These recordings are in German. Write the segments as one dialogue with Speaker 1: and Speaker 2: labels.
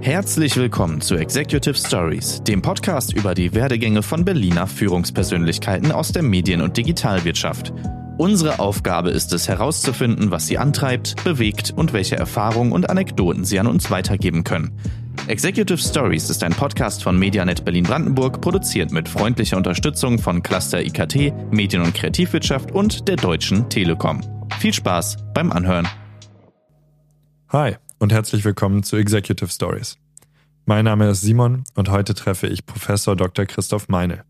Speaker 1: Herzlich willkommen zu Executive Stories, dem Podcast über die Werdegänge von Berliner Führungspersönlichkeiten aus der Medien- und Digitalwirtschaft. Unsere Aufgabe ist es herauszufinden, was sie antreibt, bewegt und welche Erfahrungen und Anekdoten sie an uns weitergeben können. Executive Stories ist ein Podcast von Medianet Berlin-Brandenburg, produziert mit freundlicher Unterstützung von Cluster IKT, Medien- und Kreativwirtschaft und der Deutschen Telekom. Viel Spaß beim Anhören.
Speaker 2: Hi und herzlich willkommen zu Executive Stories. Mein Name ist Simon und heute treffe ich Professor Dr. Christoph Meine.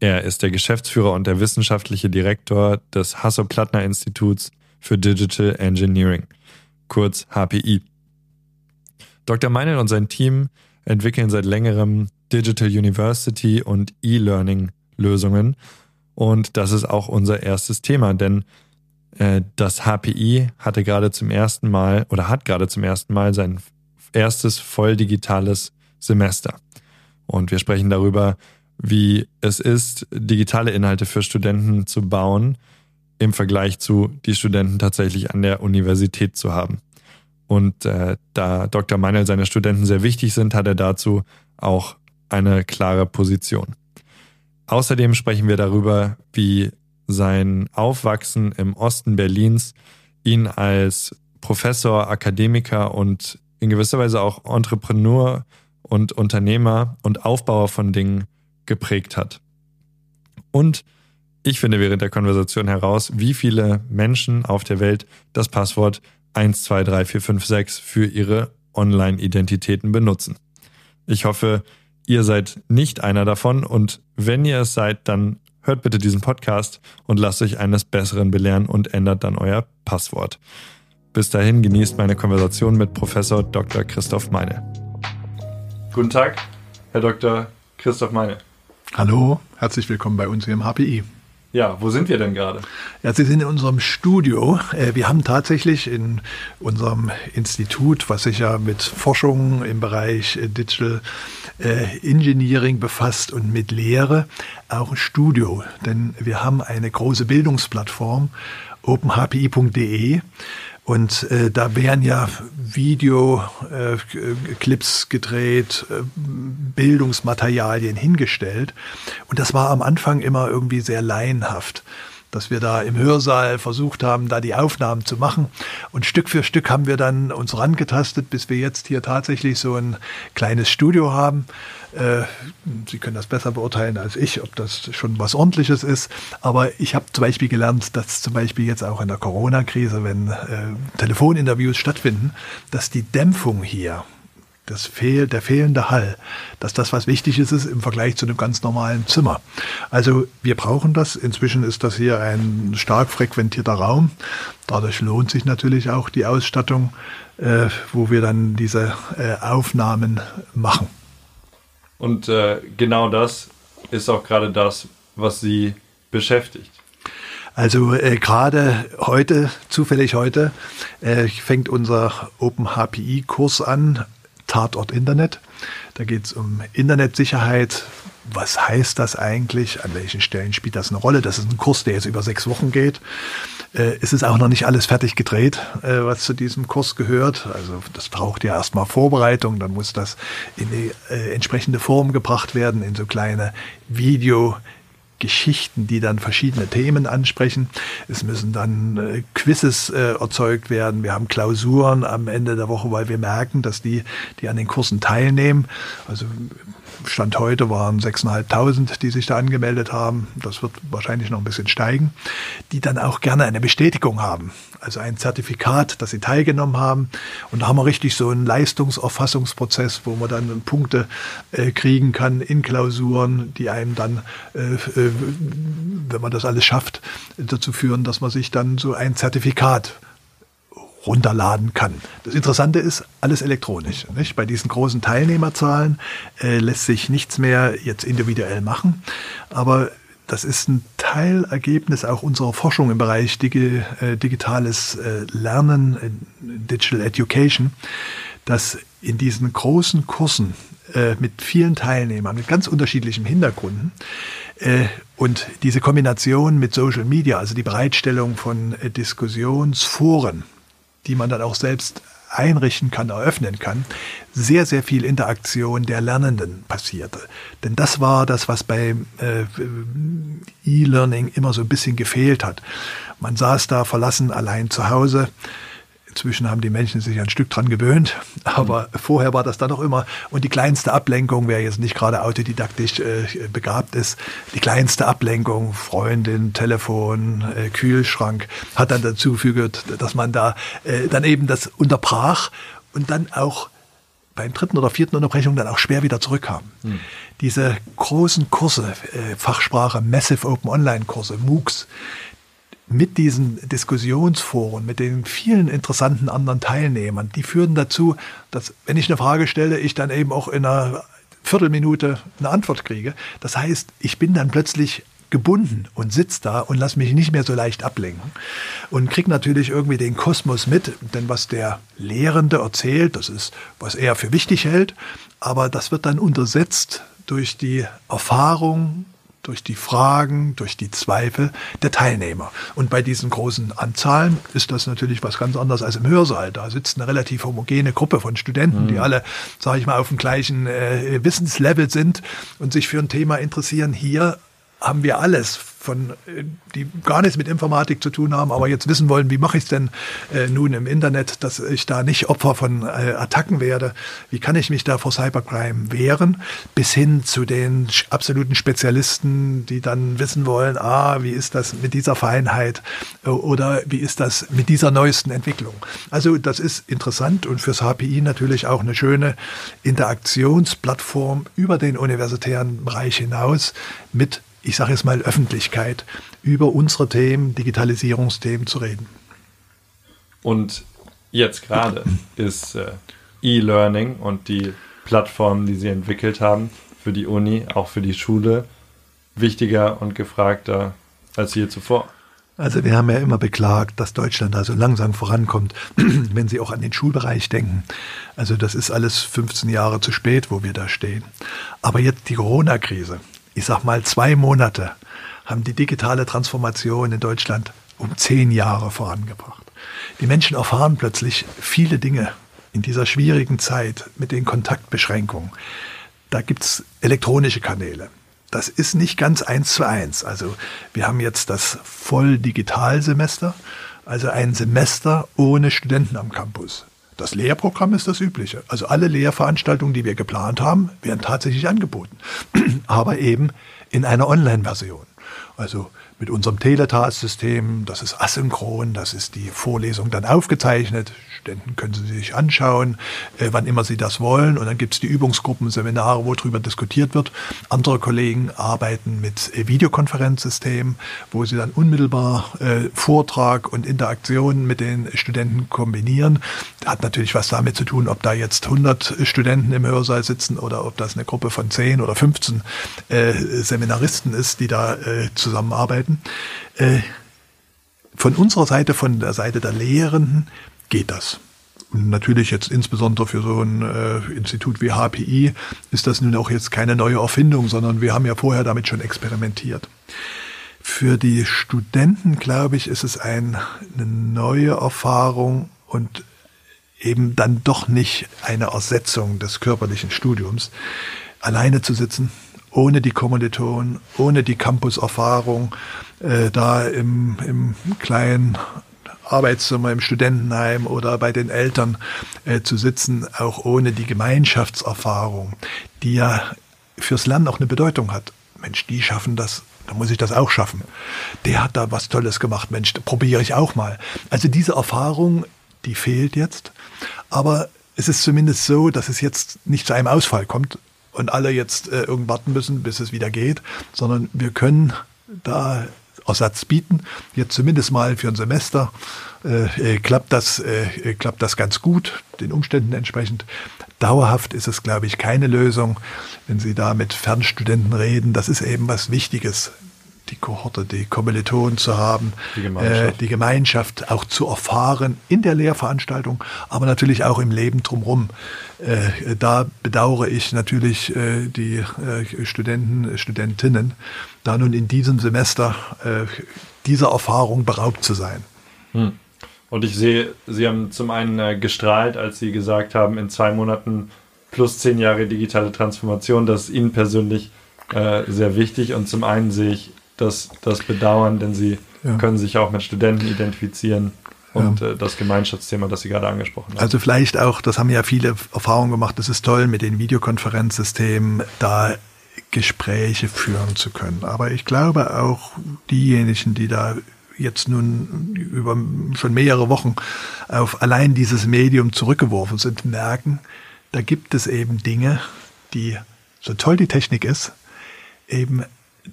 Speaker 2: Er ist der Geschäftsführer und der wissenschaftliche Direktor des Hasso-Plattner Instituts für Digital Engineering, kurz HPI. Dr. Meine und sein Team entwickeln seit längerem Digital University und E-Learning Lösungen und das ist auch unser erstes Thema, denn das HPI hatte gerade zum ersten Mal oder hat gerade zum ersten Mal sein erstes voll digitales Semester. Und wir sprechen darüber, wie es ist, digitale Inhalte für Studenten zu bauen, im Vergleich zu die Studenten tatsächlich an der Universität zu haben. Und äh, da Dr. Meinl seine Studenten sehr wichtig sind, hat er dazu auch eine klare Position. Außerdem sprechen wir darüber, wie sein Aufwachsen im Osten Berlins ihn als Professor, Akademiker und in gewisser Weise auch Entrepreneur und Unternehmer und Aufbauer von Dingen geprägt hat. Und ich finde während der Konversation heraus, wie viele Menschen auf der Welt das Passwort 123456 für ihre Online-Identitäten benutzen. Ich hoffe, ihr seid nicht einer davon und wenn ihr es seid, dann hört bitte diesen Podcast und lasst euch eines Besseren belehren und ändert dann euer Passwort. Bis dahin genießt meine Konversation mit Professor Dr. Christoph Meine. Guten Tag, Herr Dr. Christoph Meine.
Speaker 3: Hallo, herzlich willkommen bei uns hier im HPI.
Speaker 2: Ja, wo sind wir denn gerade?
Speaker 3: Ja, Sie sind in unserem Studio. Äh, wir haben tatsächlich in unserem Institut, was sich ja mit Forschung im Bereich äh, Digital äh, Engineering befasst und mit Lehre, auch ein Studio. Denn wir haben eine große Bildungsplattform, openhpi.de. Und äh, da werden ja Videoclips äh, gedreht, äh, Bildungsmaterialien hingestellt. Und das war am Anfang immer irgendwie sehr laienhaft dass wir da im Hörsaal versucht haben, da die Aufnahmen zu machen. Und Stück für Stück haben wir dann uns rangetastet, bis wir jetzt hier tatsächlich so ein kleines Studio haben. Äh, Sie können das besser beurteilen als ich, ob das schon was Ordentliches ist. Aber ich habe zum Beispiel gelernt, dass zum Beispiel jetzt auch in der Corona-Krise, wenn äh, Telefoninterviews stattfinden, dass die Dämpfung hier das Fehl, der fehlende Hall, dass das was Wichtiges ist im Vergleich zu einem ganz normalen Zimmer. Also wir brauchen das. Inzwischen ist das hier ein stark frequentierter Raum. Dadurch lohnt sich natürlich auch die Ausstattung, äh, wo wir dann diese äh, Aufnahmen machen.
Speaker 2: Und äh, genau das ist auch gerade das, was Sie beschäftigt.
Speaker 3: Also äh, gerade heute, zufällig heute, äh, fängt unser Open HPI-Kurs an Tatort Internet. Da geht es um Internetsicherheit. Was heißt das eigentlich? An welchen Stellen spielt das eine Rolle? Das ist ein Kurs, der jetzt über sechs Wochen geht. Äh, es ist auch noch nicht alles fertig gedreht, äh, was zu diesem Kurs gehört. Also das braucht ja erstmal Vorbereitung, dann muss das in die äh, entsprechende Form gebracht werden, in so kleine Video- Geschichten, die dann verschiedene Themen ansprechen. Es müssen dann äh, Quizzes äh, erzeugt werden. Wir haben Klausuren am Ende der Woche, weil wir merken, dass die, die an den Kursen teilnehmen, also Stand heute waren 6.500, die sich da angemeldet haben. Das wird wahrscheinlich noch ein bisschen steigen. Die dann auch gerne eine Bestätigung haben. Also ein Zertifikat, dass sie teilgenommen haben. Und da haben wir richtig so einen Leistungserfassungsprozess, wo man dann Punkte äh, kriegen kann in Klausuren, die einem dann, äh, äh, wenn man das alles schafft, dazu führen, dass man sich dann so ein Zertifikat runterladen kann. Das Interessante ist, alles elektronisch. Nicht? Bei diesen großen Teilnehmerzahlen äh, lässt sich nichts mehr jetzt individuell machen, aber das ist ein Teilergebnis auch unserer Forschung im Bereich Digi äh, digitales äh, Lernen, äh, Digital Education, dass in diesen großen Kursen äh, mit vielen Teilnehmern, mit ganz unterschiedlichen Hintergründen, äh, und diese Kombination mit Social Media, also die Bereitstellung von Diskussionsforen, die man dann auch selbst einrichten kann, eröffnen kann, sehr, sehr viel Interaktion der Lernenden passierte. Denn das war das, was beim äh, E-Learning immer so ein bisschen gefehlt hat. Man saß da verlassen allein zu Hause Inzwischen haben die Menschen sich ein Stück dran gewöhnt, aber mhm. vorher war das dann noch immer. Und die kleinste Ablenkung, wer jetzt nicht gerade autodidaktisch äh, begabt ist, die kleinste Ablenkung, Freundin, Telefon, äh, Kühlschrank, hat dann dazu geführt, dass man da äh, dann eben das unterbrach und dann auch beim dritten oder vierten Unterbrechung dann auch schwer wieder zurückkam. Mhm. Diese großen Kurse, äh, Fachsprache, Massive Open Online Kurse, MOOCs, mit diesen Diskussionsforen, mit den vielen interessanten anderen Teilnehmern, die führen dazu, dass, wenn ich eine Frage stelle, ich dann eben auch in einer Viertelminute eine Antwort kriege. Das heißt, ich bin dann plötzlich gebunden und sitze da und lasse mich nicht mehr so leicht ablenken und kriege natürlich irgendwie den Kosmos mit, denn was der Lehrende erzählt, das ist, was er für wichtig hält, aber das wird dann untersetzt durch die Erfahrung durch die Fragen, durch die Zweifel der Teilnehmer. Und bei diesen großen Anzahlen ist das natürlich was ganz anderes als im Hörsaal. Da sitzt eine relativ homogene Gruppe von Studenten, mhm. die alle, sage ich mal, auf dem gleichen äh, Wissenslevel sind und sich für ein Thema interessieren. Hier haben wir alles von, äh, die gar nichts mit Informatik zu tun haben, aber jetzt wissen wollen, wie mache ich es denn äh, nun im Internet, dass ich da nicht Opfer von äh, Attacken werde, wie kann ich mich da vor Cybercrime wehren, bis hin zu den absoluten Spezialisten, die dann wissen wollen, ah, wie ist das mit dieser Feinheit äh, oder wie ist das mit dieser neuesten Entwicklung. Also das ist interessant und fürs HPI natürlich auch eine schöne Interaktionsplattform über den universitären Bereich hinaus mit ich sage jetzt mal, Öffentlichkeit über unsere Themen, Digitalisierungsthemen zu reden.
Speaker 2: Und jetzt gerade ist äh, E-Learning und die Plattformen, die Sie entwickelt haben für die Uni, auch für die Schule, wichtiger und gefragter als je zuvor.
Speaker 3: Also wir haben ja immer beklagt, dass Deutschland da so langsam vorankommt, wenn Sie auch an den Schulbereich denken. Also das ist alles 15 Jahre zu spät, wo wir da stehen. Aber jetzt die Corona-Krise ich sag mal, zwei Monate haben die digitale Transformation in Deutschland um zehn Jahre vorangebracht. Die Menschen erfahren plötzlich viele Dinge in dieser schwierigen Zeit mit den Kontaktbeschränkungen. Da gibt's elektronische Kanäle. Das ist nicht ganz eins zu eins. Also wir haben jetzt das Volldigitalsemester, also ein Semester ohne Studenten am Campus. Das Lehrprogramm ist das übliche. Also alle Lehrveranstaltungen, die wir geplant haben, werden tatsächlich angeboten. Aber eben in einer Online-Version. Also mit unserem Teletask-System, das ist asynchron, das ist die Vorlesung dann aufgezeichnet, Studenten können sie sich anschauen, äh, wann immer sie das wollen. Und dann gibt es die Übungsgruppen, Seminare, wo darüber diskutiert wird. Andere Kollegen arbeiten mit äh, Videokonferenzsystemen, wo sie dann unmittelbar äh, Vortrag und Interaktion mit den Studenten kombinieren. Hat natürlich was damit zu tun, ob da jetzt 100 Studenten im Hörsaal sitzen oder ob das eine Gruppe von 10 oder 15 äh, Seminaristen ist, die da äh, zusammenarbeiten. Äh, von unserer Seite, von der Seite der Lehrenden, geht das. Und natürlich jetzt insbesondere für so ein äh, Institut wie HPI ist das nun auch jetzt keine neue Erfindung, sondern wir haben ja vorher damit schon experimentiert. Für die Studenten, glaube ich, ist es ein, eine neue Erfahrung und eben dann doch nicht eine Ersetzung des körperlichen Studiums, alleine zu sitzen, ohne die Kommilitonen, ohne die Campuserfahrung, äh, da im, im kleinen Arbeitszimmer im Studentenheim oder bei den Eltern äh, zu sitzen, auch ohne die Gemeinschaftserfahrung, die ja fürs Lernen auch eine Bedeutung hat. Mensch, die schaffen das, da muss ich das auch schaffen. Der hat da was Tolles gemacht, Mensch, probiere ich auch mal. Also diese Erfahrung, die fehlt jetzt. Aber es ist zumindest so, dass es jetzt nicht zu einem Ausfall kommt und alle jetzt äh, irgendwann warten müssen, bis es wieder geht, sondern wir können da Ersatz bieten. Jetzt zumindest mal für ein Semester äh, äh, klappt, das, äh, klappt das ganz gut, den Umständen entsprechend. Dauerhaft ist es, glaube ich, keine Lösung, wenn Sie da mit Fernstudenten reden. Das ist eben was Wichtiges die Kohorte, die Kommilitonen zu haben, die Gemeinschaft. Äh, die Gemeinschaft auch zu erfahren in der Lehrveranstaltung, aber natürlich auch im Leben drumherum. Äh, da bedauere ich natürlich äh, die äh, Studenten, Studentinnen, da nun in diesem Semester äh, dieser Erfahrung beraubt zu sein.
Speaker 2: Hm. Und ich sehe, Sie haben zum einen äh, gestrahlt, als Sie gesagt haben, in zwei Monaten plus zehn Jahre digitale Transformation. Das ist Ihnen persönlich äh, sehr wichtig. Und zum einen sehe ich das, das Bedauern, denn Sie ja. können sich auch mit Studenten identifizieren und ja. äh, das Gemeinschaftsthema, das Sie gerade angesprochen haben.
Speaker 3: Also vielleicht auch, das haben ja viele Erfahrungen gemacht, das ist toll mit den Videokonferenzsystemen, da Gespräche führen zu können. Aber ich glaube auch diejenigen, die da jetzt nun über schon mehrere Wochen auf allein dieses Medium zurückgeworfen sind, merken, da gibt es eben Dinge, die, so toll die Technik ist, eben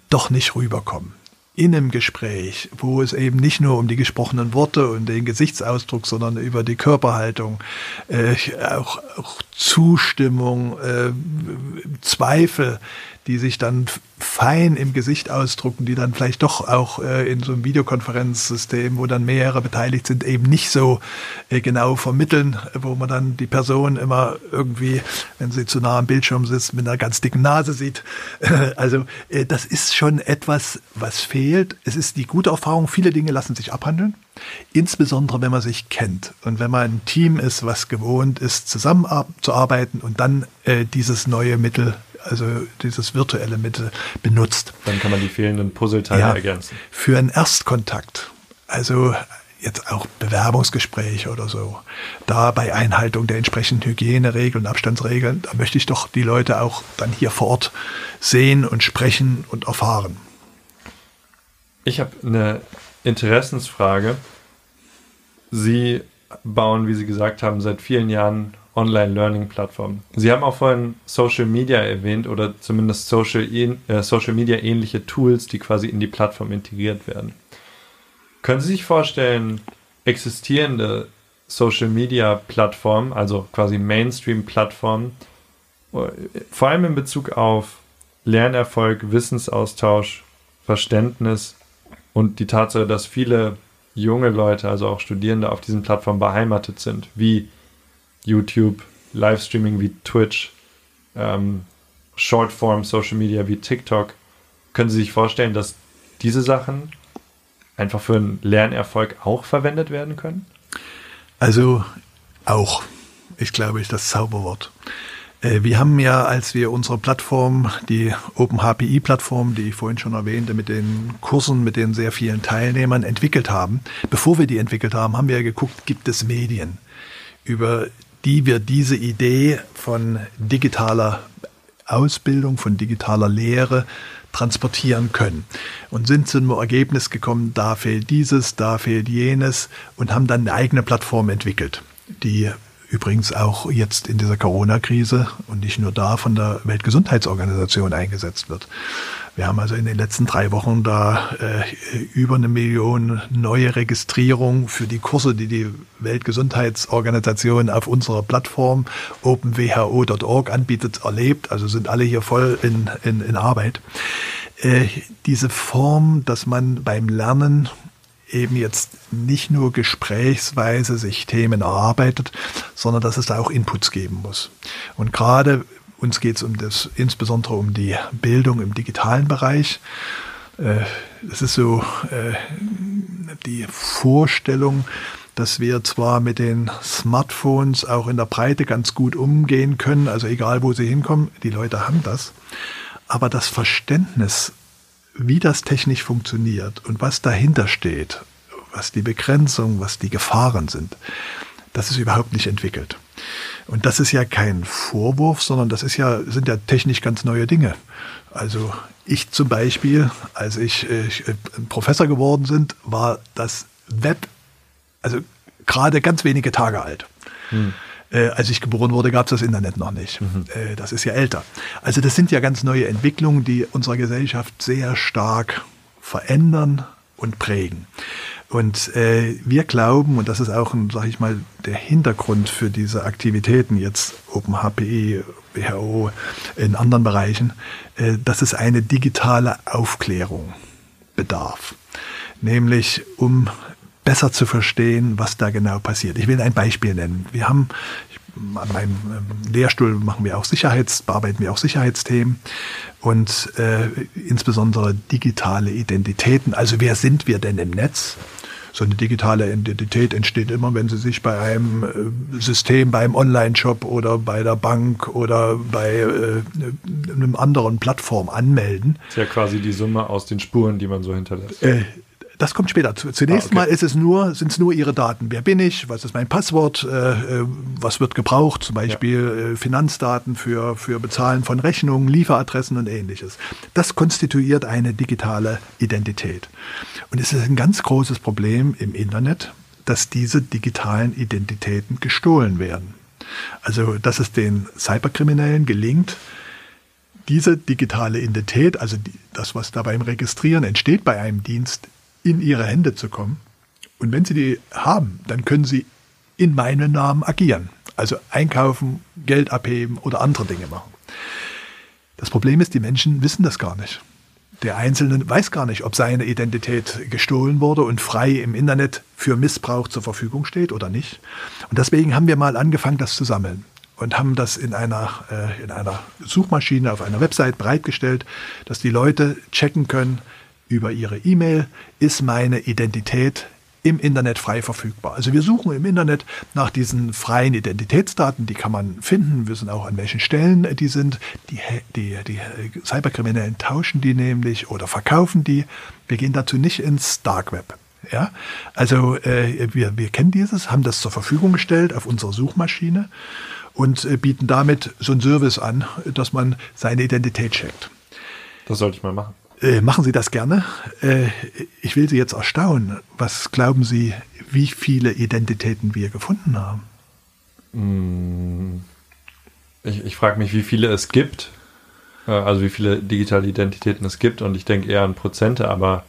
Speaker 3: doch nicht rüberkommen. In einem Gespräch, wo es eben nicht nur um die gesprochenen Worte und den Gesichtsausdruck, sondern über die Körperhaltung, äh, auch, auch Zustimmung, äh, Zweifel, die sich dann fein im Gesicht ausdrucken, die dann vielleicht doch auch äh, in so einem Videokonferenzsystem, wo dann mehrere beteiligt sind, eben nicht so äh, genau vermitteln, wo man dann die Person immer irgendwie, wenn sie zu nah am Bildschirm sitzt, mit einer ganz dicken Nase sieht. also äh, das ist schon etwas, was fehlt. Es ist die gute Erfahrung, viele Dinge lassen sich abhandeln. Insbesondere, wenn man sich kennt und wenn man ein Team ist, was gewohnt ist, zusammenzuarbeiten und dann äh, dieses neue Mittel also dieses virtuelle Mittel benutzt.
Speaker 2: Dann kann man die fehlenden Puzzleteile ja, ergänzen.
Speaker 3: Für einen Erstkontakt, also jetzt auch Bewerbungsgespräche oder so, da bei Einhaltung der entsprechenden Hygieneregeln, Abstandsregeln, da möchte ich doch die Leute auch dann hier vor Ort sehen und sprechen und erfahren.
Speaker 2: Ich habe eine Interessensfrage. Sie bauen, wie Sie gesagt haben, seit vielen Jahren Online-Learning-Plattform. Sie haben auch vorhin Social Media erwähnt oder zumindest Social, äh, Social Media ähnliche Tools, die quasi in die Plattform integriert werden. Können Sie sich vorstellen, existierende Social Media Plattformen, also quasi Mainstream-Plattformen, vor allem in Bezug auf Lernerfolg, Wissensaustausch, Verständnis und die Tatsache, dass viele junge Leute, also auch Studierende auf diesen Plattformen beheimatet sind, wie YouTube, Livestreaming wie Twitch, ähm, Shortform Social Media wie TikTok. Können Sie sich vorstellen, dass diese Sachen einfach für einen Lernerfolg auch verwendet werden können?
Speaker 3: Also auch. Ich glaube, ist das Zauberwort. Äh, wir haben ja, als wir unsere Plattform, die OpenHPI-Plattform, die ich vorhin schon erwähnte, mit den Kursen, mit den sehr vielen Teilnehmern entwickelt haben, bevor wir die entwickelt haben, haben wir ja geguckt, gibt es Medien, über die wir diese Idee von digitaler Ausbildung, von digitaler Lehre transportieren können. Und sind zu einem Ergebnis gekommen, da fehlt dieses, da fehlt jenes und haben dann eine eigene Plattform entwickelt, die übrigens auch jetzt in dieser Corona-Krise und nicht nur da von der Weltgesundheitsorganisation eingesetzt wird. Wir haben also in den letzten drei Wochen da äh, über eine Million neue Registrierungen für die Kurse, die die Weltgesundheitsorganisation auf unserer Plattform openwho.org anbietet, erlebt. Also sind alle hier voll in, in, in Arbeit. Äh, diese Form, dass man beim Lernen eben jetzt nicht nur gesprächsweise sich Themen erarbeitet, sondern dass es da auch Inputs geben muss. Und gerade uns geht es um das, insbesondere um die Bildung im digitalen Bereich. Äh, es ist so äh, die Vorstellung, dass wir zwar mit den Smartphones auch in der Breite ganz gut umgehen können, also egal wo sie hinkommen, die Leute haben das, aber das Verständnis wie das technisch funktioniert und was dahinter steht, was die Begrenzung, was die Gefahren sind, das ist überhaupt nicht entwickelt. Und das ist ja kein Vorwurf, sondern das ist ja, sind ja technisch ganz neue Dinge. Also ich zum Beispiel, als ich äh, Professor geworden sind, war das Web, also gerade ganz wenige Tage alt. Hm. Äh, als ich geboren wurde, gab es das Internet noch nicht. Mhm. Äh, das ist ja älter. Also das sind ja ganz neue Entwicklungen, die unsere Gesellschaft sehr stark verändern und prägen. Und äh, wir glauben, und das ist auch, sage ich mal, der Hintergrund für diese Aktivitäten jetzt OpenHPE, WHO, in anderen Bereichen, äh, dass es eine digitale Aufklärung bedarf. Nämlich um besser zu verstehen, was da genau passiert. Ich will ein Beispiel nennen. Wir haben an meinem ähm, Lehrstuhl machen wir auch Sicherheits, bearbeiten wir auch Sicherheitsthemen und äh, insbesondere digitale Identitäten. Also wer sind wir denn im Netz? So eine digitale Identität entsteht immer, wenn Sie sich bei einem äh, System, beim Online-Shop oder bei der Bank oder bei äh, einem anderen Plattform anmelden.
Speaker 2: Das ist ja quasi die Summe aus den Spuren, die man so hinterlässt.
Speaker 3: Äh, das kommt später. Zunächst ah, okay. mal ist es nur, sind es nur Ihre Daten. Wer bin ich? Was ist mein Passwort? Äh, äh, was wird gebraucht? Zum Beispiel ja. äh, Finanzdaten für, für Bezahlen von Rechnungen, Lieferadressen und ähnliches. Das konstituiert eine digitale Identität. Und es ist ein ganz großes Problem im Internet, dass diese digitalen Identitäten gestohlen werden. Also, dass es den Cyberkriminellen gelingt, diese digitale Identität, also die, das, was da beim Registrieren entsteht bei einem Dienst, in ihre Hände zu kommen. Und wenn sie die haben, dann können sie in meinem Namen agieren. Also einkaufen, Geld abheben oder andere Dinge machen. Das Problem ist, die Menschen wissen das gar nicht. Der Einzelne weiß gar nicht, ob seine Identität gestohlen wurde und frei im Internet für Missbrauch zur Verfügung steht oder nicht. Und deswegen haben wir mal angefangen, das zu sammeln und haben das in einer, äh, in einer Suchmaschine auf einer Website bereitgestellt, dass die Leute checken können, über Ihre E-Mail ist meine Identität im Internet frei verfügbar. Also wir suchen im Internet nach diesen freien Identitätsdaten, die kann man finden, wir wissen auch an welchen Stellen die sind. Die, die, die Cyberkriminellen tauschen die nämlich oder verkaufen die. Wir gehen dazu nicht ins Dark Web. Ja, also äh, wir, wir kennen dieses, haben das zur Verfügung gestellt auf unserer Suchmaschine und äh, bieten damit so einen Service an, dass man seine Identität checkt.
Speaker 2: Das sollte ich mal machen.
Speaker 3: Äh, machen Sie das gerne. Äh, ich will Sie jetzt erstaunen. Was glauben Sie, wie viele Identitäten wir gefunden haben?
Speaker 2: Hm. Ich, ich frage mich, wie viele es gibt. Äh, also wie viele digitale Identitäten es gibt. Und ich denke eher an Prozente, aber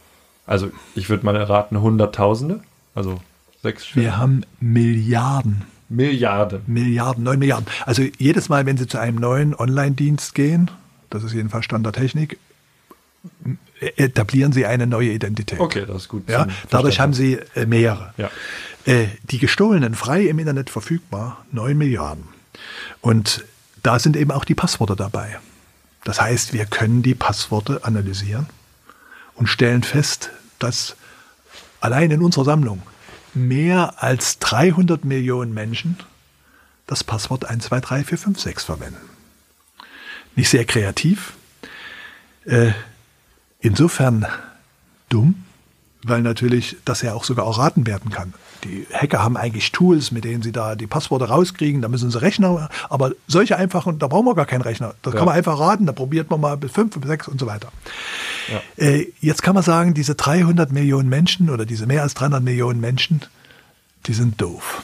Speaker 2: also ich würde mal erraten, Hunderttausende. Also sechs
Speaker 3: Wir haben Milliarden.
Speaker 2: Milliarden.
Speaker 3: Milliarden, neun Milliarden. Also jedes Mal, wenn Sie zu einem neuen Online-Dienst gehen, das ist jedenfalls Stand der Technik, etablieren sie eine neue Identität.
Speaker 2: Okay, das ist gut.
Speaker 3: Ja, dadurch haben sie äh, mehrere.
Speaker 2: Ja.
Speaker 3: Äh, die gestohlenen, frei im Internet verfügbar, 9 Milliarden. Und da sind eben auch die Passworte dabei. Das heißt, wir können die Passworte analysieren und stellen fest, dass allein in unserer Sammlung mehr als 300 Millionen Menschen das Passwort 123456 verwenden. Nicht sehr kreativ. Insofern dumm, weil natürlich das ja auch sogar erraten werden kann. Die Hacker haben eigentlich Tools, mit denen sie da die Passworte rauskriegen, da müssen sie Rechner, aber solche einfachen, da brauchen wir gar keinen Rechner. Das ja. kann man einfach raten, da probiert man mal bis fünf, bis sechs und so weiter. Ja. Äh, jetzt kann man sagen, diese 300 Millionen Menschen oder diese mehr als 300 Millionen Menschen, die sind doof.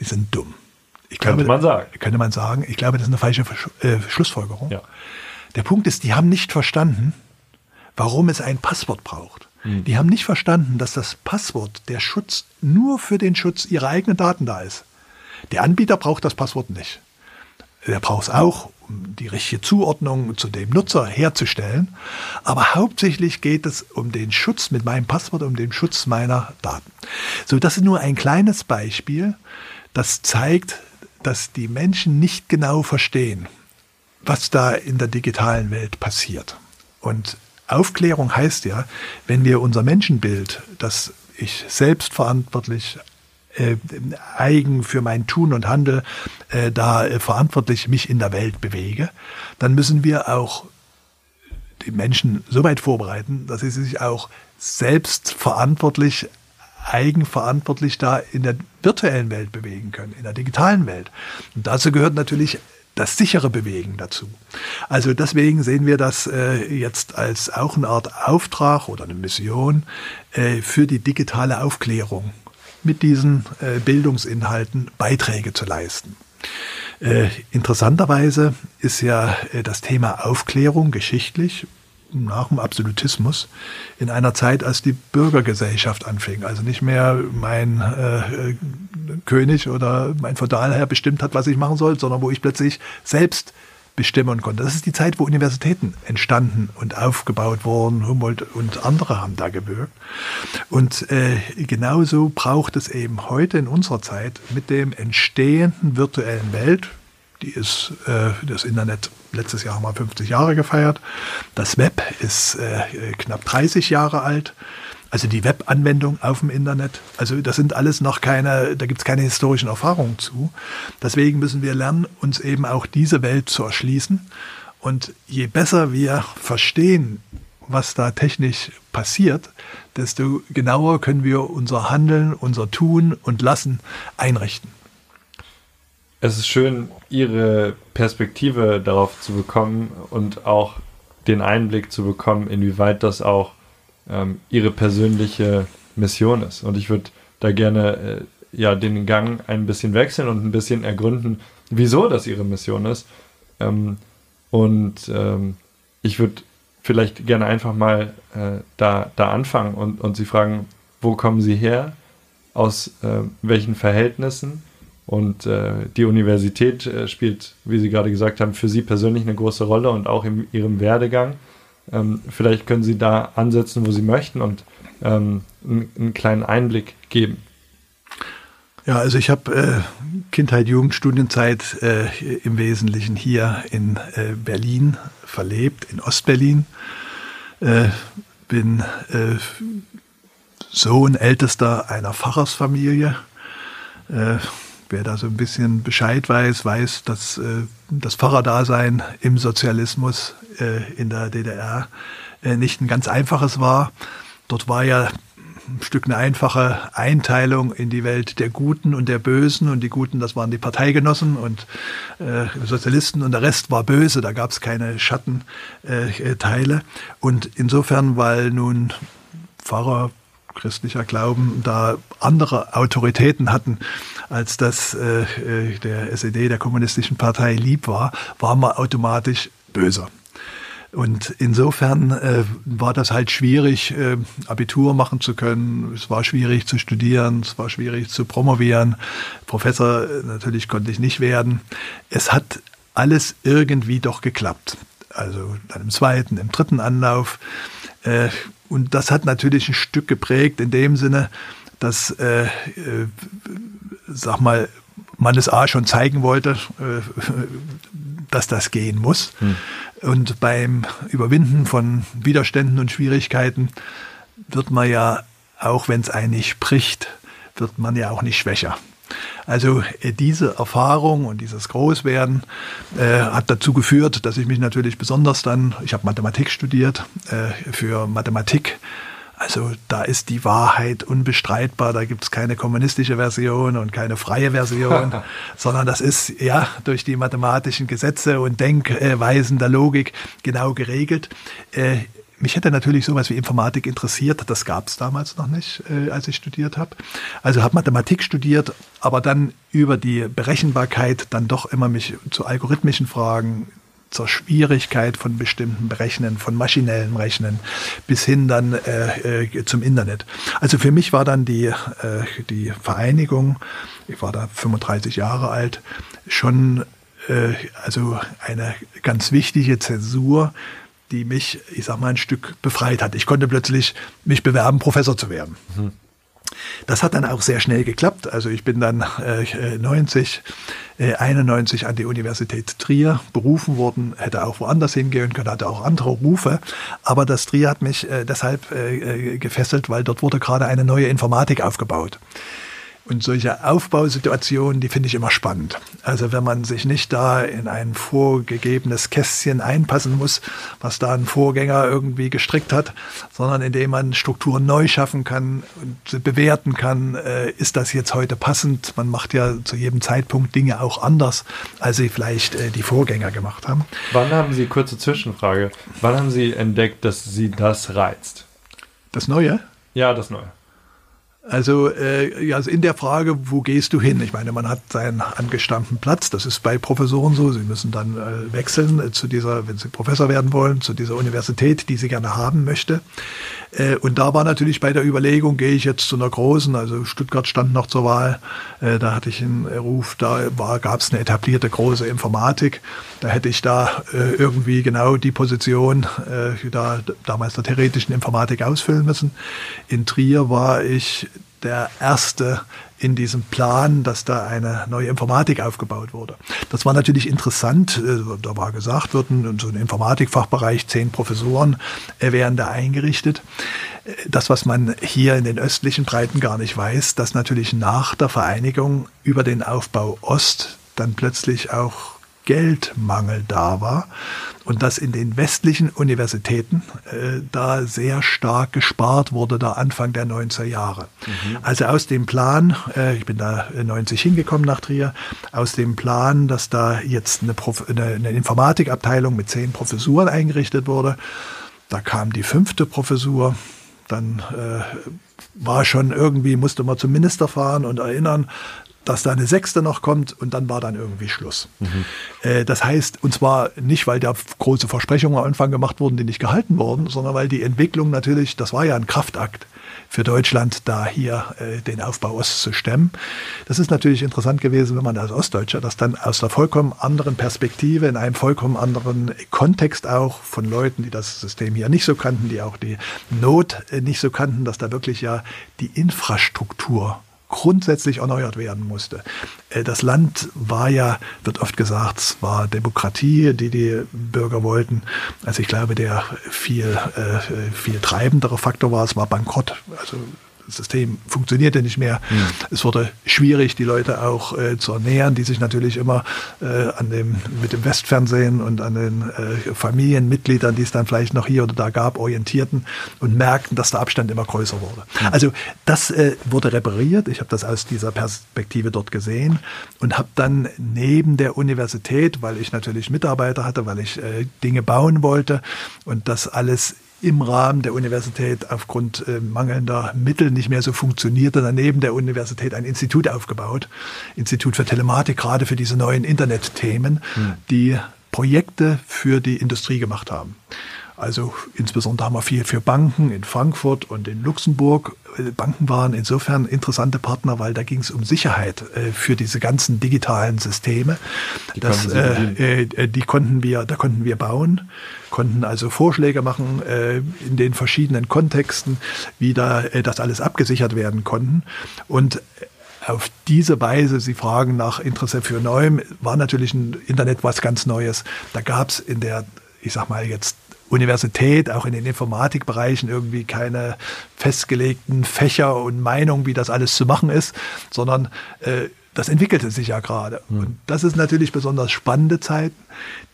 Speaker 3: Die sind dumm.
Speaker 2: Ich könnte glaube, man sagen.
Speaker 3: Könnte man sagen. Ich glaube, das ist eine falsche äh, Schlussfolgerung.
Speaker 2: Ja.
Speaker 3: Der Punkt ist, die haben nicht verstanden, warum es ein Passwort braucht. Mhm. Die haben nicht verstanden, dass das Passwort, der Schutz, nur für den Schutz ihrer eigenen Daten da ist. Der Anbieter braucht das Passwort nicht. Der braucht es auch, um die richtige Zuordnung zu dem Nutzer herzustellen. Aber hauptsächlich geht es um den Schutz mit meinem Passwort, um den Schutz meiner Daten. So, das ist nur ein kleines Beispiel, das zeigt, dass die Menschen nicht genau verstehen, was da in der digitalen Welt passiert. Und Aufklärung heißt ja, wenn wir unser Menschenbild, das ich selbstverantwortlich äh, eigen für mein Tun und Handel äh, da äh, verantwortlich mich in der Welt bewege, dann müssen wir auch die Menschen so weit vorbereiten, dass sie sich auch selbstverantwortlich, eigenverantwortlich da in der virtuellen Welt bewegen können, in der digitalen Welt. Und dazu gehört natürlich das sichere Bewegen dazu. Also deswegen sehen wir das äh, jetzt als auch eine Art Auftrag oder eine Mission äh, für die digitale Aufklärung mit diesen äh, Bildungsinhalten Beiträge zu leisten. Äh, interessanterweise ist ja äh, das Thema Aufklärung geschichtlich nach dem Absolutismus in einer Zeit, als die Bürgergesellschaft anfing. Also nicht mehr mein äh, König oder mein Feudalherr bestimmt hat, was ich machen soll, sondern wo ich plötzlich selbst bestimmen konnte. Das ist die Zeit, wo Universitäten entstanden und aufgebaut wurden. Humboldt und andere haben da gewirkt. Und äh, genauso braucht es eben heute in unserer Zeit mit dem entstehenden virtuellen Welt, die ist äh, das Internet letztes Jahr haben wir 50 Jahre gefeiert. Das Web ist äh, knapp 30 Jahre alt. also die Webanwendung auf dem Internet. Also das sind alles noch keine, da gibt es keine historischen Erfahrungen zu. Deswegen müssen wir lernen, uns eben auch diese Welt zu erschließen. Und je besser wir verstehen, was da technisch passiert, desto genauer können wir unser Handeln, unser Tun und Lassen einrichten.
Speaker 2: Es ist schön, Ihre Perspektive darauf zu bekommen und auch den Einblick zu bekommen, inwieweit das auch ähm, Ihre persönliche Mission ist. Und ich würde da gerne äh, ja den Gang ein bisschen wechseln und ein bisschen ergründen, wieso das Ihre Mission ist. Ähm, und ähm, ich würde vielleicht gerne einfach mal äh, da, da anfangen und, und Sie fragen, wo kommen Sie her? Aus äh, welchen Verhältnissen? Und äh, die Universität äh, spielt, wie Sie gerade gesagt haben, für Sie persönlich eine große Rolle und auch in Ihrem Werdegang. Ähm, vielleicht können Sie da ansetzen, wo Sie möchten und ähm, einen, einen kleinen Einblick geben.
Speaker 3: Ja, also ich habe äh, Kindheit, Jugend, Studienzeit äh, im Wesentlichen hier in äh, Berlin verlebt, in Ostberlin. Äh, bin Sohn ältester einer Pfarrersfamilie. Äh, wer da so ein bisschen Bescheid weiß, weiß, dass äh, das Pfarrerdasein im Sozialismus äh, in der DDR äh, nicht ein ganz einfaches war. Dort war ja ein Stück eine einfache Einteilung in die Welt der Guten und der Bösen. Und die Guten, das waren die Parteigenossen und äh, Sozialisten und der Rest war böse. Da gab es keine Schattenteile. Äh, und insofern, weil nun Pfarrer christlicher Glauben da andere Autoritäten hatten, als das äh, äh der SED, der Kommunistischen Partei, lieb war, war man automatisch böser. Und insofern äh, war das halt schwierig, äh, Abitur machen zu können. Es war schwierig zu studieren, es war schwierig zu promovieren. Professor äh, natürlich konnte ich nicht werden. Es hat alles irgendwie doch geklappt. Also dann im zweiten, im dritten Anlauf. Äh, und das hat natürlich ein Stück geprägt in dem Sinne, dass, äh, äh, sag mal, man es A schon zeigen wollte, äh, dass das gehen muss. Hm. Und beim Überwinden von Widerständen und Schwierigkeiten wird man ja, auch wenn es einen nicht spricht, wird man ja auch nicht schwächer. Also äh, diese Erfahrung und dieses Großwerden äh, hat dazu geführt, dass ich mich natürlich besonders dann, ich habe Mathematik studiert, äh, für Mathematik also da ist die Wahrheit unbestreitbar, da gibt es keine kommunistische Version und keine freie Version, sondern das ist ja durch die mathematischen Gesetze und Denkweisen der Logik genau geregelt. Äh, mich hätte natürlich sowas wie Informatik interessiert, das gab es damals noch nicht, äh, als ich studiert habe. Also habe Mathematik studiert, aber dann über die Berechenbarkeit dann doch immer mich zu algorithmischen Fragen zur Schwierigkeit von bestimmten Berechnen, von maschinellen Rechnen bis hin dann äh, äh, zum Internet. Also für mich war dann die, äh, die Vereinigung, ich war da 35 Jahre alt, schon äh, also eine ganz wichtige Zäsur, die mich, ich sag mal, ein Stück befreit hat. Ich konnte plötzlich mich bewerben, Professor zu werden. Mhm. Das hat dann auch sehr schnell geklappt. Also ich bin dann äh, 90, äh, 91 an die Universität Trier berufen worden, hätte auch woanders hingehen können, hatte auch andere Rufe. Aber das Trier hat mich äh, deshalb äh, äh gefesselt, weil dort wurde gerade eine neue Informatik aufgebaut. Und solche Aufbausituationen, die finde ich immer spannend. Also wenn man sich nicht da in ein vorgegebenes Kästchen einpassen muss, was da ein Vorgänger irgendwie gestrickt hat, sondern indem man Strukturen neu schaffen kann und bewerten kann, äh, ist das jetzt heute passend? Man macht ja zu jedem Zeitpunkt Dinge auch anders, als sie vielleicht äh, die Vorgänger gemacht haben.
Speaker 2: Wann haben Sie, kurze Zwischenfrage, wann haben Sie entdeckt, dass Sie das reizt?
Speaker 3: Das Neue?
Speaker 2: Ja, das Neue.
Speaker 3: Also, äh, ja, also in der Frage, wo gehst du hin? Ich meine, man hat seinen angestammten Platz. Das ist bei Professoren so. Sie müssen dann äh, wechseln äh, zu dieser, wenn sie Professor werden wollen, zu dieser Universität, die sie gerne haben möchte. Äh, und da war natürlich bei der Überlegung, gehe ich jetzt zu einer großen, also Stuttgart stand noch zur Wahl, äh, da hatte ich einen Ruf, da gab es eine etablierte große Informatik. Da hätte ich da äh, irgendwie genau die Position da damals der theoretischen Informatik ausfüllen müssen. In Trier war ich der erste in diesem Plan, dass da eine neue Informatik aufgebaut wurde. Das war natürlich interessant. Äh, da war gesagt worden, so ein Informatikfachbereich, zehn Professoren äh, wären da eingerichtet. Äh, das, was man hier in den östlichen Breiten gar nicht weiß, dass natürlich nach der Vereinigung über den Aufbau Ost dann plötzlich auch Geldmangel da war und dass in den westlichen Universitäten äh, da sehr stark gespart wurde, da Anfang der 90er Jahre. Mhm. Also aus dem Plan, äh, ich bin da 90 hingekommen nach Trier, aus dem Plan, dass da jetzt eine, Prof eine, eine Informatikabteilung mit zehn Professuren eingerichtet wurde, da kam die fünfte Professur, dann äh, war schon irgendwie, musste man zum Minister fahren und erinnern, dass da eine sechste noch kommt und dann war dann irgendwie Schluss. Mhm. Äh, das heißt, und zwar nicht, weil da große Versprechungen am Anfang gemacht wurden, die nicht gehalten wurden, sondern weil die Entwicklung natürlich, das war ja ein Kraftakt für Deutschland, da hier äh, den Aufbau Ost zu stemmen. Das ist natürlich interessant gewesen, wenn man als Ostdeutscher das dann aus der vollkommen anderen Perspektive, in einem vollkommen anderen Kontext auch von Leuten, die das System hier nicht so kannten, die auch die Not äh, nicht so kannten, dass da wirklich ja die Infrastruktur grundsätzlich erneuert werden musste. Äh, das Land war ja, wird oft gesagt, es war Demokratie, die die Bürger wollten. Also ich glaube, der viel, äh, viel treibendere Faktor war, es war Bankrott. Also System funktionierte nicht mehr. Mhm. Es wurde schwierig, die Leute auch äh, zu ernähren, die sich natürlich immer äh, an dem, mit dem Westfernsehen und an den äh, Familienmitgliedern, die es dann vielleicht noch hier oder da gab, orientierten und merkten, dass der Abstand immer größer wurde. Mhm. Also das äh, wurde repariert. Ich habe das aus dieser Perspektive dort gesehen und habe dann neben der Universität, weil ich natürlich Mitarbeiter hatte, weil ich äh, Dinge bauen wollte und das alles im Rahmen der Universität aufgrund äh, mangelnder Mittel nicht mehr so funktionierte, daneben der Universität ein Institut aufgebaut, Institut für Telematik, gerade für diese neuen Internetthemen, hm. die Projekte für die Industrie gemacht haben. Also insbesondere haben wir viel für Banken in Frankfurt und in Luxemburg. Äh, Banken waren insofern interessante Partner, weil da ging es um Sicherheit äh, für diese ganzen digitalen Systeme. Die, das, äh, äh, die konnten wir, da konnten wir bauen, konnten also Vorschläge machen äh, in den verschiedenen Kontexten, wie da äh, das alles abgesichert werden konnten. Und auf diese Weise, Sie fragen nach Interesse für Neuem, war natürlich ein Internet was ganz Neues. Da gab es in der, ich sag mal jetzt Universität, auch in den Informatikbereichen irgendwie keine festgelegten Fächer und Meinungen, wie das alles zu machen ist, sondern äh, das entwickelte sich ja gerade. Mhm. Und das ist natürlich besonders spannende Zeiten,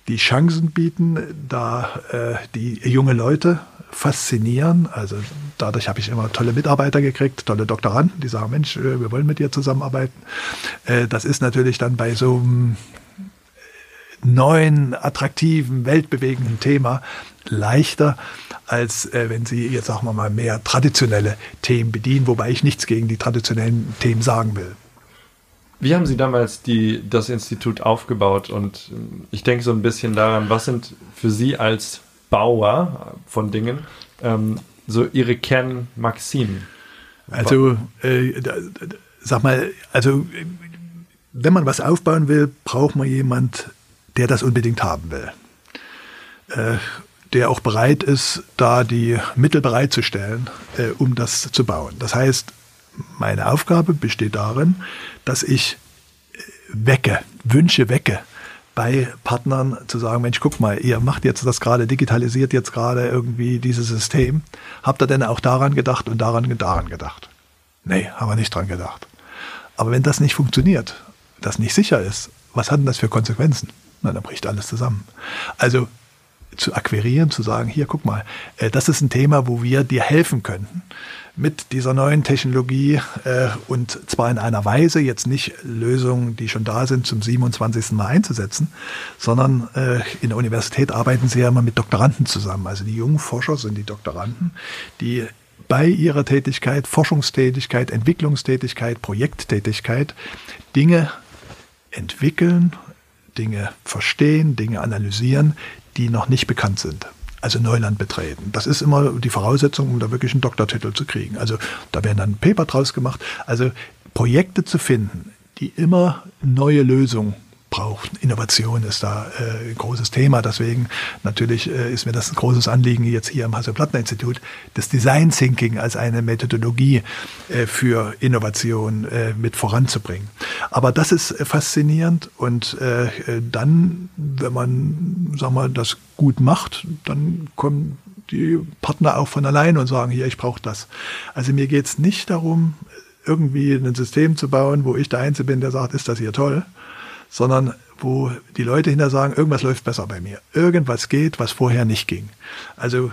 Speaker 3: die Chancen bieten, da äh, die junge Leute faszinieren. Also dadurch habe ich immer tolle Mitarbeiter gekriegt, tolle Doktoranden, die sagen, Mensch, äh, wir wollen mit dir zusammenarbeiten. Äh, das ist natürlich dann bei so einem neuen, attraktiven, weltbewegenden Thema leichter, als äh, wenn Sie jetzt sagen wir mal mehr traditionelle Themen bedienen, wobei ich nichts gegen die traditionellen Themen sagen will.
Speaker 2: Wie haben Sie damals die, das Institut aufgebaut? Und ähm, ich denke so ein bisschen daran, was sind für Sie als Bauer von Dingen ähm, so Ihre Kernmaximen?
Speaker 3: Also, äh, sag mal, also wenn man was aufbauen will, braucht man jemand, der das unbedingt haben will. Äh, der auch bereit ist, da die Mittel bereitzustellen, äh, um das zu bauen. Das heißt, meine Aufgabe besteht darin, dass ich äh, wecke, Wünsche wecke bei Partnern zu sagen, Mensch, guck mal, ihr macht jetzt das gerade, digitalisiert jetzt gerade irgendwie dieses System. Habt ihr denn auch daran gedacht und daran und daran gedacht? Nee, haben wir nicht dran gedacht. Aber wenn das nicht funktioniert, das nicht sicher ist, was hat denn das für Konsequenzen? Na, dann bricht alles zusammen. Also zu akquirieren, zu sagen, hier, guck mal, äh, das ist ein Thema, wo wir dir helfen könnten mit dieser neuen Technologie äh, und zwar in einer Weise, jetzt nicht Lösungen, die schon da sind, zum 27. Mal einzusetzen, sondern äh, in der Universität arbeiten sie ja immer mit Doktoranden zusammen. Also die jungen Forscher sind die Doktoranden, die bei ihrer Tätigkeit, Forschungstätigkeit, Entwicklungstätigkeit, Projekttätigkeit Dinge entwickeln, Dinge verstehen, Dinge analysieren, die noch nicht bekannt sind. Also Neuland betreten. Das ist immer die Voraussetzung, um da wirklich einen Doktortitel zu kriegen. Also da werden dann Paper draus gemacht. Also Projekte zu finden, die immer neue Lösungen braucht. Innovation ist da äh, ein großes Thema. Deswegen natürlich äh, ist mir das ein großes Anliegen jetzt hier am Hasso-Plattner-Institut, das Design Thinking als eine Methodologie äh, für Innovation äh, mit voranzubringen. Aber das ist äh, faszinierend und äh, dann, wenn man, sag mal, das gut macht, dann kommen die Partner auch von allein und sagen, hier, ich brauche das. Also mir geht es nicht darum, irgendwie ein System zu bauen, wo ich der Einzige bin, der sagt, ist das hier toll, sondern wo die Leute hinter sagen, irgendwas läuft besser bei mir. Irgendwas geht, was vorher nicht ging. Also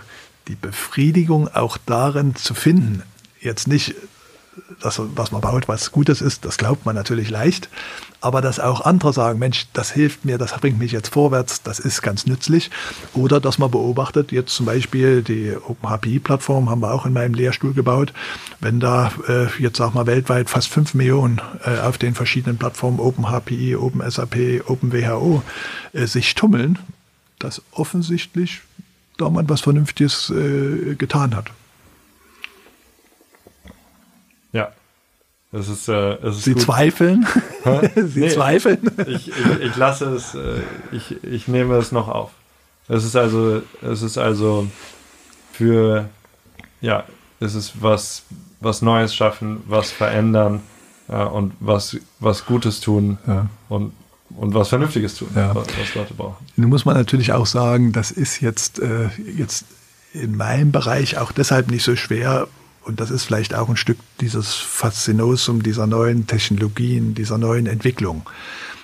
Speaker 3: die Befriedigung auch darin zu finden, jetzt nicht das, was man baut, was Gutes ist, das glaubt man natürlich leicht. Aber dass auch andere sagen, Mensch, das hilft mir, das bringt mich jetzt vorwärts, das ist ganz nützlich. Oder dass man beobachtet, jetzt zum Beispiel die OpenHPI-Plattform haben wir auch in meinem Lehrstuhl gebaut. Wenn da äh, jetzt sag mal weltweit fast fünf Millionen äh, auf den verschiedenen Plattformen OpenHPI, OpenSAP, OpenWHO äh, sich tummeln, dass offensichtlich da man was Vernünftiges äh, getan hat.
Speaker 2: Ja. Es ist, äh, es ist
Speaker 3: Sie
Speaker 2: gut.
Speaker 3: zweifeln? Sie
Speaker 2: Nee,
Speaker 3: zweifeln?
Speaker 2: Ich, ich, ich lasse es, äh, ich, ich nehme es noch auf. Es ist also, es ist also für, ja, es ist was, was Neues schaffen, was verändern äh, und was, was Gutes tun
Speaker 3: Ja.
Speaker 2: und, und was Vernünftiges tun,
Speaker 3: Ja.
Speaker 2: was, was Leute brauchen.
Speaker 3: Nun muss man natürlich auch sagen, das ist jetzt, äh, jetzt in meinem Bereich auch deshalb nicht so schwer. Und das ist vielleicht auch ein Stück dieses Faszinosum dieser neuen Technologien, dieser neuen Entwicklung.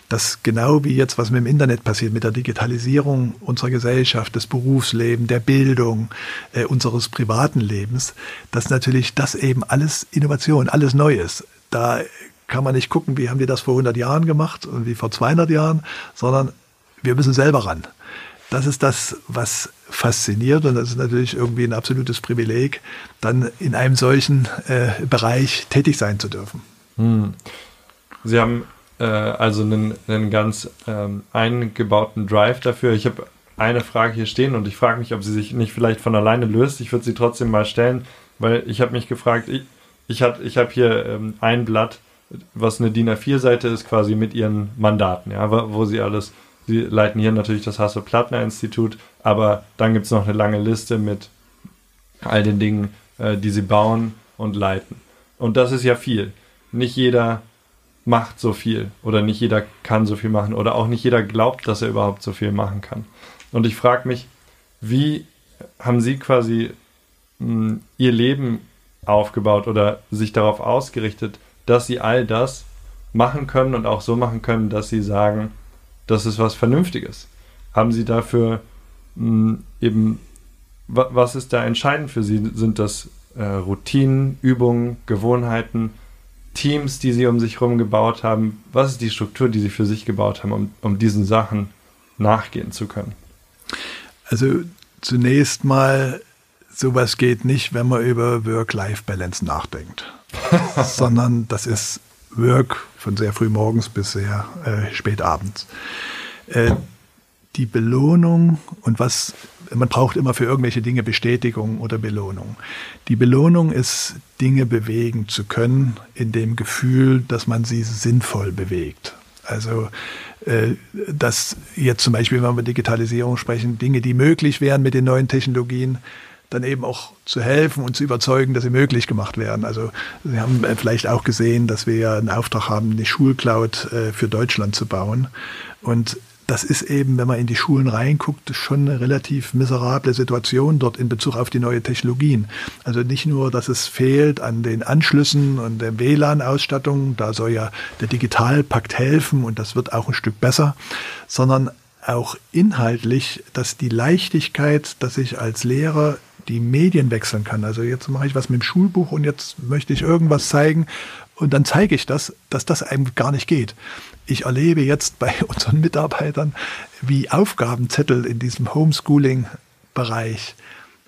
Speaker 3: Das genau wie jetzt, was mit dem Internet passiert, mit der Digitalisierung unserer Gesellschaft, des Berufslebens, der Bildung, äh, unseres privaten Lebens, dass natürlich das eben alles Innovation, alles Neues. Da kann man nicht gucken, wie haben die das vor 100 Jahren gemacht und wie vor 200 Jahren, sondern wir müssen selber ran. Das ist das, was fasziniert und das ist natürlich irgendwie ein absolutes Privileg, dann in einem solchen äh, Bereich tätig sein zu dürfen.
Speaker 2: Sie haben äh, also einen, einen ganz ähm, eingebauten Drive dafür. Ich habe eine Frage hier stehen und ich frage mich, ob sie sich nicht vielleicht von alleine löst. Ich würde sie trotzdem mal stellen, weil ich habe mich gefragt, ich, ich habe ich hab hier ähm, ein Blatt, was eine DIN A4-Seite ist, quasi mit ihren Mandaten, ja, wo wo sie alles, sie leiten hier natürlich das Hasso-Plattner-Institut, aber dann gibt es noch eine lange Liste mit all den Dingen, äh, die sie bauen und leiten. Und das ist ja viel. Nicht jeder macht so viel oder nicht jeder kann so viel machen oder auch nicht jeder glaubt, dass er überhaupt so viel machen kann. Und ich frage mich, wie haben Sie quasi mh, Ihr Leben aufgebaut oder sich darauf ausgerichtet, dass Sie all das machen können und auch so machen können, dass Sie sagen, das ist was Vernünftiges. Haben Sie dafür mh, eben, wa was ist da entscheidend für Sie? Sind das äh, Routinen, Übungen, Gewohnheiten, Teams, die Sie um sich herum gebaut haben? Was ist die Struktur, die Sie für sich gebaut haben, um, um diesen Sachen nachgehen zu können?
Speaker 3: Also zunächst mal, sowas geht nicht, wenn man über Work-Life-Balance nachdenkt, sondern das ist Work von sehr früh morgens bis sehr äh, spät abends. Äh, die Belohnung und was man braucht immer für irgendwelche Dinge Bestätigung oder Belohnung. Die Belohnung ist, Dinge bewegen zu können, in dem Gefühl, dass man sie sinnvoll bewegt. Also äh, dass jetzt zum Beispiel, wenn wir über Digitalisierung sprechen, Dinge, die möglich wären mit den neuen Technologien, dann eben auch zu helfen und zu überzeugen, dass sie möglich gemacht werden. Also Sie haben äh, vielleicht auch gesehen, dass wir ja einen Auftrag haben, eine Schulcloud äh, für Deutschland zu bauen. Und das ist eben, wenn man in die Schulen reinguckt, schon eine relativ miserable Situation dort in Bezug auf die neue Technologien. Also nicht nur, dass es fehlt an den Anschlüssen und der WLAN-Ausstattung, da soll ja der Digitalpakt helfen und das wird auch ein Stück besser, sondern auch inhaltlich, dass die Leichtigkeit, dass ich als Lehrer die Medien wechseln kann. Also jetzt mache ich was mit dem Schulbuch und jetzt möchte ich irgendwas zeigen und dann zeige ich das, dass das einem gar nicht geht. Ich erlebe jetzt bei unseren Mitarbeitern, wie Aufgabenzettel in diesem Homeschooling-Bereich,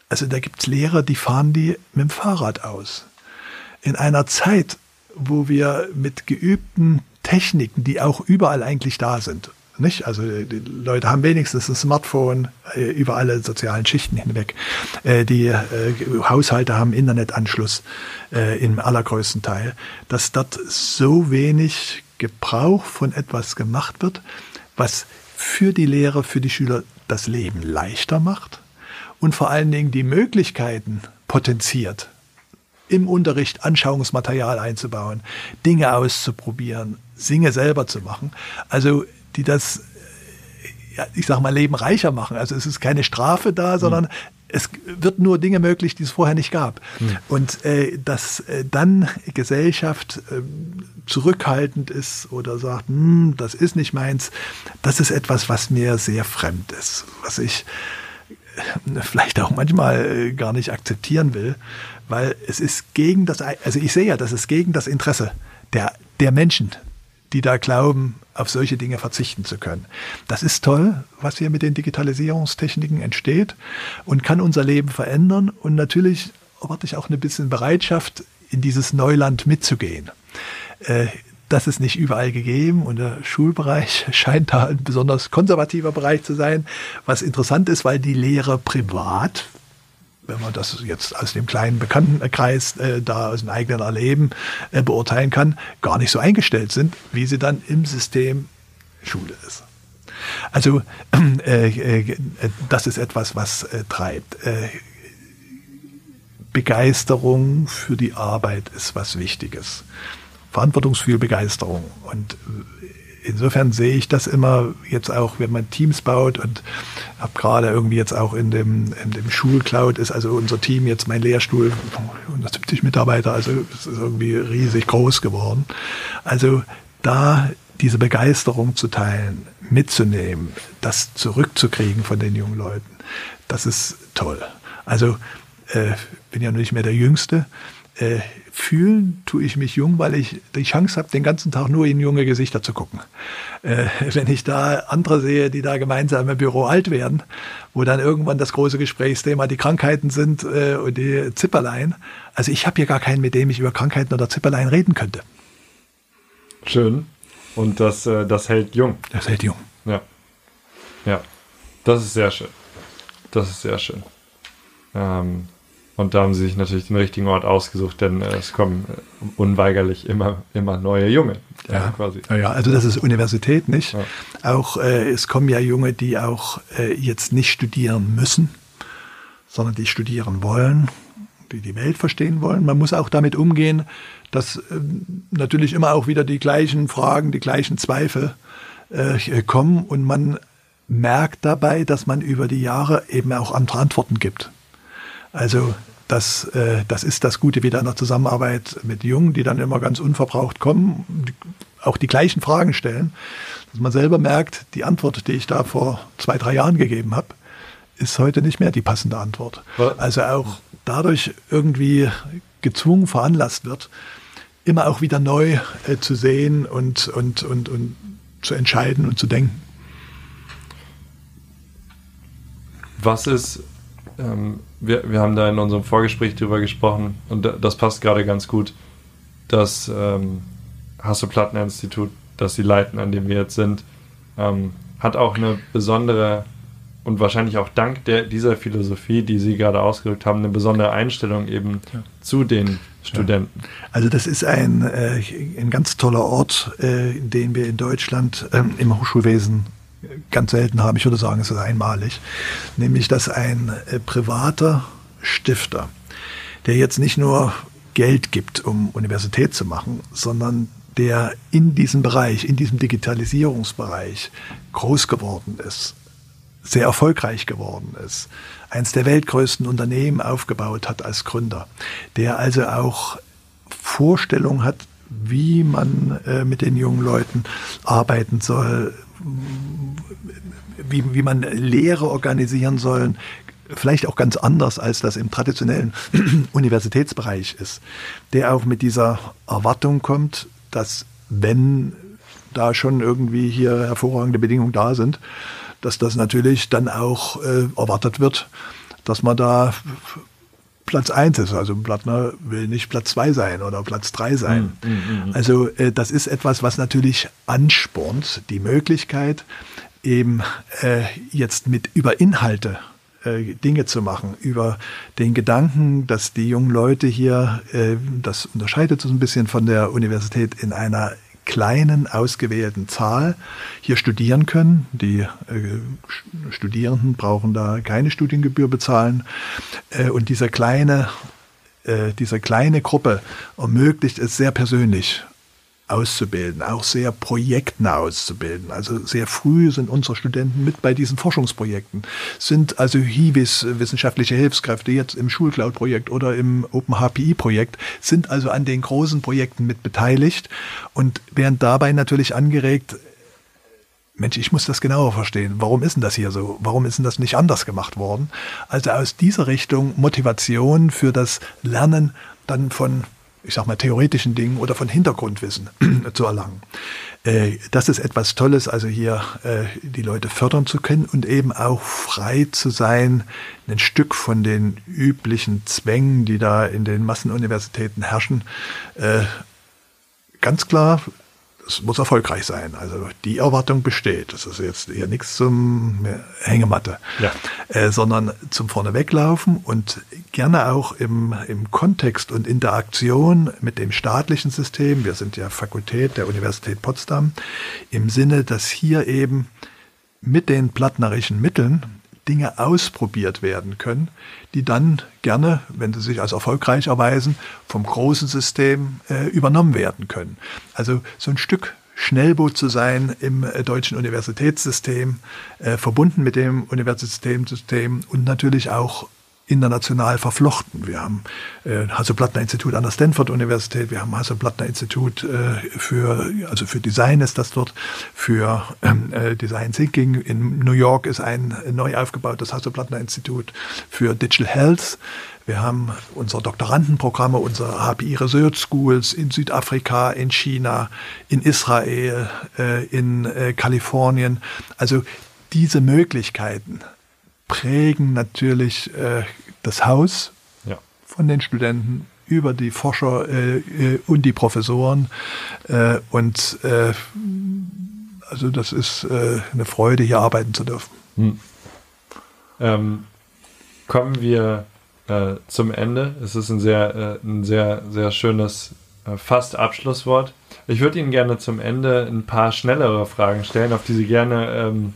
Speaker 3: also da gibt's Lehrer, die fahren die mit dem Fahrrad aus. In einer Zeit, wo wir mit geübten Techniken, die auch überall eigentlich da sind, nicht? Also die Leute haben wenigstens ein Smartphone äh, über alle sozialen Schichten hinweg. Äh, die äh, Haushalte haben Internetanschluss äh, im allergrößten Teil. Dass dort so wenig Gebrauch von etwas gemacht wird, was für die Lehrer, für die Schüler das Leben leichter macht und vor allen Dingen die Möglichkeiten potenziert, im Unterricht Anschauungsmaterial einzubauen, Dinge auszuprobieren, Singe selber zu machen. Also die das, ja, ich sag mal, Leben reicher machen. Also es ist keine Strafe da, sondern mhm. es wird nur Dinge möglich, die es vorher nicht gab. Mhm. Und äh, dass äh, dann Gesellschaft äh, zurückhaltend ist oder sagt, hm, das ist nicht meins, das ist etwas, was mir sehr fremd ist, was ich äh, vielleicht auch manchmal äh, gar nicht akzeptieren will weil es ist gegen das, also ich sehe ja, das ist gegen das Interesse der, der Menschen, die da glauben, auf solche Dinge verzichten zu können. Das ist toll, was hier mit den Digitalisierungstechniken entsteht und kann unser Leben verändern. Und natürlich erwarte ich auch eine bisschen Bereitschaft, in dieses Neuland mitzugehen. Äh, das ist nicht überall gegeben und der Schulbereich scheint da ein besonders konservativer Bereich zu sein, was interessant ist, weil die Lehre privat wenn man das jetzt aus dem kleinen Bekanntenkreis äh, da aus dem eigenen Erleben äh, beurteilen kann, gar nicht so eingestellt sind, wie sie dann im System Schule ist. Also äh, äh, das ist etwas, was äh, treibt. Äh, Begeisterung für die Arbeit ist was Wichtiges. Verantwortungsgefühl, Begeisterung. Und insofern sehe ich das immer jetzt auch, wenn man Teams baut und habe gerade irgendwie jetzt auch in dem, in dem Schulcloud ist also unser Team jetzt mein Lehrstuhl 170 Mitarbeiter, also es ist irgendwie riesig groß geworden. Also da diese Begeisterung zu teilen, mitzunehmen, das zurückzukriegen von den jungen Leuten, das ist toll. Also äh, bin ja nicht mehr der Jüngste. Äh, fühlen tue ich mich jung, weil ich die Chance habe, den ganzen Tag nur in junge Gesichter zu gucken. Äh, wenn ich da andere sehe, die da gemeinsam im Büro alt werden, wo dann irgendwann das große Gesprächsthema die Krankheiten sind äh, und die Zipperlein. Also ich habe hier gar keinen, mit dem ich über Krankheiten oder Zipperlein reden könnte.
Speaker 2: Schön. Und das, äh, das hält jung.
Speaker 3: Das hält jung.
Speaker 2: Ja. Ja. Das ist sehr schön. Das ist sehr schön. Ähm, und da haben sie sich natürlich den richtigen Ort ausgesucht, denn äh, es kommen äh, unweigerlich immer, immer neue Junge.
Speaker 3: Ja, quasi. ja, also das ist Universität, nicht? Ja. Auch äh, es kommen ja Junge, die auch äh, jetzt nicht studieren müssen, sondern die studieren wollen, die die Welt verstehen wollen. Man muss auch damit umgehen, dass äh, natürlich immer auch wieder die gleichen Fragen, die gleichen Zweifel äh, kommen und man merkt dabei, dass man über die Jahre eben auch andere Antworten gibt. Also das, äh, das ist das Gute wieder in der Zusammenarbeit mit Jungen, die dann immer ganz unverbraucht kommen, die, auch die gleichen Fragen stellen, dass man selber merkt, die Antwort, die ich da vor zwei, drei Jahren gegeben habe, ist heute nicht mehr die passende Antwort. Also auch dadurch irgendwie gezwungen veranlasst wird, immer auch wieder neu äh, zu sehen und, und, und, und zu entscheiden und zu denken.
Speaker 2: Was ist ähm, wir, wir haben da in unserem Vorgespräch drüber gesprochen und das passt gerade ganz gut. Das ähm, Hasso-Platten-Institut, das sie leiten, an dem wir jetzt sind, ähm, hat auch eine besondere und wahrscheinlich auch dank der, dieser Philosophie, die Sie gerade ausgedrückt haben, eine besondere Einstellung eben ja. zu den Studenten.
Speaker 3: Also das ist ein, äh, ein ganz toller Ort, äh, den wir in Deutschland ähm, im Hochschulwesen ganz selten haben. Ich würde sagen, es ist einmalig. Nämlich, dass ein äh, privater Stifter, der jetzt nicht nur Geld gibt, um Universität zu machen, sondern der in diesem Bereich, in diesem Digitalisierungsbereich groß geworden ist, sehr erfolgreich geworden ist, eins der weltgrößten Unternehmen aufgebaut hat als Gründer, der also auch Vorstellung hat, wie man äh, mit den jungen Leuten arbeiten soll, wie, wie man Lehre organisieren soll, vielleicht auch ganz anders, als das im traditionellen Universitätsbereich ist, der auch mit dieser Erwartung kommt, dass wenn da schon irgendwie hier hervorragende Bedingungen da sind, dass das natürlich dann auch äh, erwartet wird, dass man da Platz eins ist. Also Plattner will nicht Platz zwei sein oder Platz drei sein. Mm, mm, mm. Also äh, das ist etwas, was natürlich anspornt, die Möglichkeit, eben äh, jetzt mit über Inhalte äh, Dinge zu machen, über den Gedanken, dass die jungen Leute hier, äh, das unterscheidet so ein bisschen von der Universität, in einer kleinen ausgewählten Zahl hier studieren können. Die äh, Studierenden brauchen da keine Studiengebühr bezahlen. Äh, und dieser kleine, äh, diese kleine Gruppe ermöglicht es sehr persönlich auszubilden, auch sehr projektnah auszubilden. Also sehr früh sind unsere Studenten mit bei diesen Forschungsprojekten, sind also HIVIS, wissenschaftliche Hilfskräfte, jetzt im Schulcloud-Projekt oder im OpenHPI-Projekt, sind also an den großen Projekten mit beteiligt und werden dabei natürlich angeregt, Mensch, ich muss das genauer verstehen. Warum ist denn das hier so? Warum ist denn das nicht anders gemacht worden? Also aus dieser Richtung Motivation für das Lernen dann von ich sag mal, theoretischen Dingen oder von Hintergrundwissen zu erlangen. Äh, das ist etwas Tolles, also hier äh, die Leute fördern zu können und eben auch frei zu sein, ein Stück von den üblichen Zwängen, die da in den Massenuniversitäten herrschen, äh, ganz klar es muss erfolgreich sein. Also die Erwartung besteht. Das ist jetzt eher nichts zum Hängematte, ja. äh, sondern zum Vorneweglaufen und gerne auch im, im Kontext und Interaktion mit dem staatlichen System. Wir sind ja Fakultät der Universität Potsdam im Sinne, dass hier eben mit den plattnerischen Mitteln Dinge ausprobiert werden können, die dann gerne, wenn sie sich als erfolgreich erweisen, vom großen System äh, übernommen werden können. Also so ein Stück Schnellboot zu sein im äh, deutschen Universitätssystem, äh, verbunden mit dem Universitätssystem und natürlich auch international verflochten. Wir haben äh, Hasso-Plattner-Institut an der Stanford-Universität, wir haben Hasso-Plattner-Institut äh, für, also für Design ist das dort, für ähm, äh, Design Thinking. In New York ist ein neu aufgebautes Hasso-Plattner-Institut für Digital Health. Wir haben unsere Doktorandenprogramme, unsere HPI Research Schools in Südafrika, in China, in Israel, äh, in äh, Kalifornien. Also diese Möglichkeiten prägen natürlich äh, das Haus ja. von den Studenten über die Forscher äh, äh und die Professoren. Äh, und äh, also das ist äh, eine Freude, hier arbeiten zu dürfen. Hm.
Speaker 2: Ähm, kommen wir zum Ende. Es ist ein sehr, ein sehr, sehr schönes fast Abschlusswort. Ich würde Ihnen gerne zum Ende ein paar schnellere Fragen stellen, auf die Sie gerne ähm,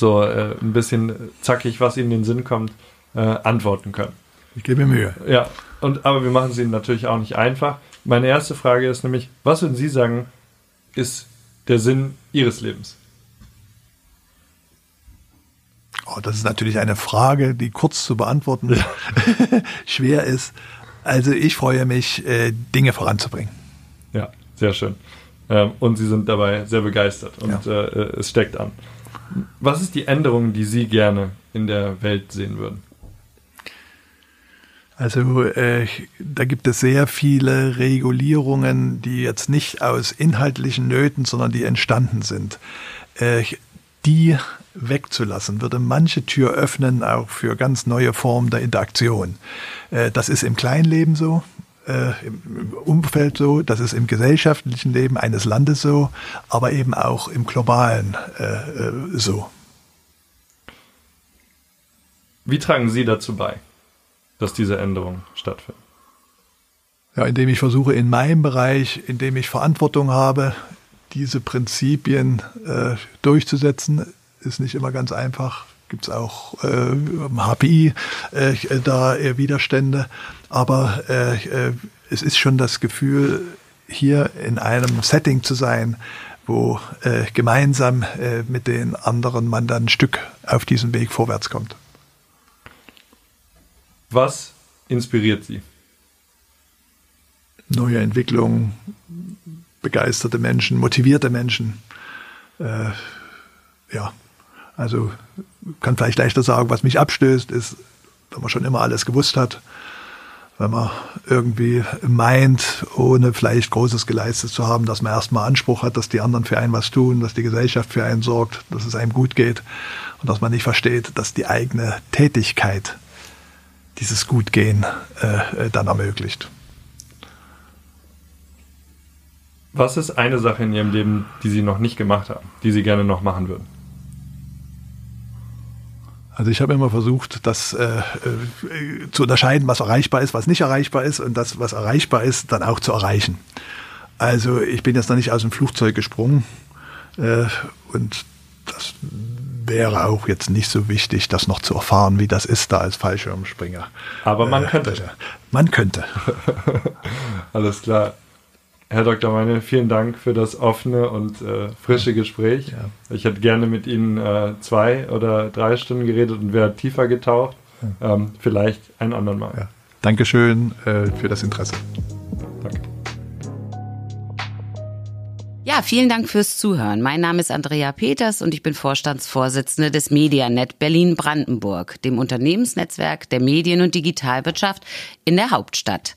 Speaker 2: so äh, ein bisschen zackig, was ihnen in den Sinn kommt, äh, antworten können.
Speaker 3: Ich gebe mir Mühe.
Speaker 2: Ja, und, aber wir machen es ihnen natürlich auch nicht einfach. Meine erste Frage ist nämlich, was würden Sie sagen, ist der Sinn Ihres Lebens?
Speaker 3: Oh, das ist natürlich eine Frage, die kurz zu beantworten ja. schwer ist. Also ich freue mich, äh, Dinge voranzubringen.
Speaker 2: Ja, sehr schön. Ähm, und Sie sind dabei sehr begeistert und ja. Äh, es steckt an. Was ist die Änderung, die Sie gerne in der Welt sehen würden?
Speaker 3: Also äh, da gibt es sehr viele Regulierungen, die jetzt nicht aus inhaltlichen Nöten, sondern die entstanden sind. Äh, die wegzulassen, würde manche Tür öffnen, auch für ganz neue Formen der Interaktion. Äh, das ist im Kleinleben so äh, im Umfeld so, das ist im gesellschaftlichen Leben eines Landes so, aber eben auch im globalen äh, äh, so.
Speaker 2: Wie tragen Sie dazu bei, dass diese Änderungen stattfinden?
Speaker 3: Ja, indem ich versuche, in meinem Bereich, in dem ich Verantwortung habe, diese Prinzipien äh, durchzusetzen, ist nicht immer ganz einfach gibt es auch äh, HPI äh, da Widerstände. Aber äh, äh, es ist schon das Gefühl, hier in einem Setting zu sein, wo äh, gemeinsam äh, mit den anderen man dann ein Stück auf diesem Weg vorwärts kommt.
Speaker 2: Was inspiriert Sie?
Speaker 3: Neue Entwicklungen, begeisterte Menschen, motivierte Menschen. Äh, ja, also kann vielleicht leichter sagen, was mich abstößt, ist, wenn man schon immer alles gewusst hat, wenn man irgendwie meint, ohne vielleicht Großes geleistet zu haben, dass man erstmal Anspruch hat, dass die anderen für einen was tun, dass die Gesellschaft für einen sorgt, dass es einem gut geht und dass man nicht versteht, dass die eigene Tätigkeit dieses Gutgehen äh, dann ermöglicht.
Speaker 2: Was ist eine Sache in Ihrem Leben, die Sie noch nicht gemacht haben, die Sie gerne noch machen würden?
Speaker 3: Also ich habe immer versucht, das äh, äh, zu unterscheiden, was erreichbar ist, was nicht erreichbar ist und das, was erreichbar ist, dann auch zu erreichen. Also ich bin jetzt noch nicht aus dem Flugzeug gesprungen äh, und das wäre auch jetzt nicht so wichtig, das noch zu erfahren, wie das ist da als Fallschirmspringer.
Speaker 2: Aber man
Speaker 3: Äh,
Speaker 2: könnte.
Speaker 3: Man könnte.
Speaker 2: Alles klar. Herr Dr. Meine, vielen Dank für das offene und äh, frische Gespräch.
Speaker 3: Ja.
Speaker 2: Ich hätte gerne mit Ihnen äh, zwei oder drei Stunden geredet und wäre tiefer getaucht. Ähm, vielleicht ein anderen Mal.
Speaker 3: Ja. Dankeschön äh, für das Interesse.
Speaker 2: Danke.
Speaker 4: Ja, vielen Dank fürs Zuhören. Mein Name ist Andrea Peters und ich bin Vorstandsvorsitzende des Medianet Berlin-Brandenburg, dem Unternehmensnetzwerk der Medien- und Digitalwirtschaft in der Hauptstadt.